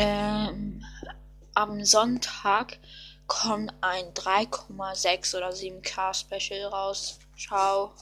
Ähm, am Sonntag kommt ein 3,6 oder 7K Special raus. Ciao.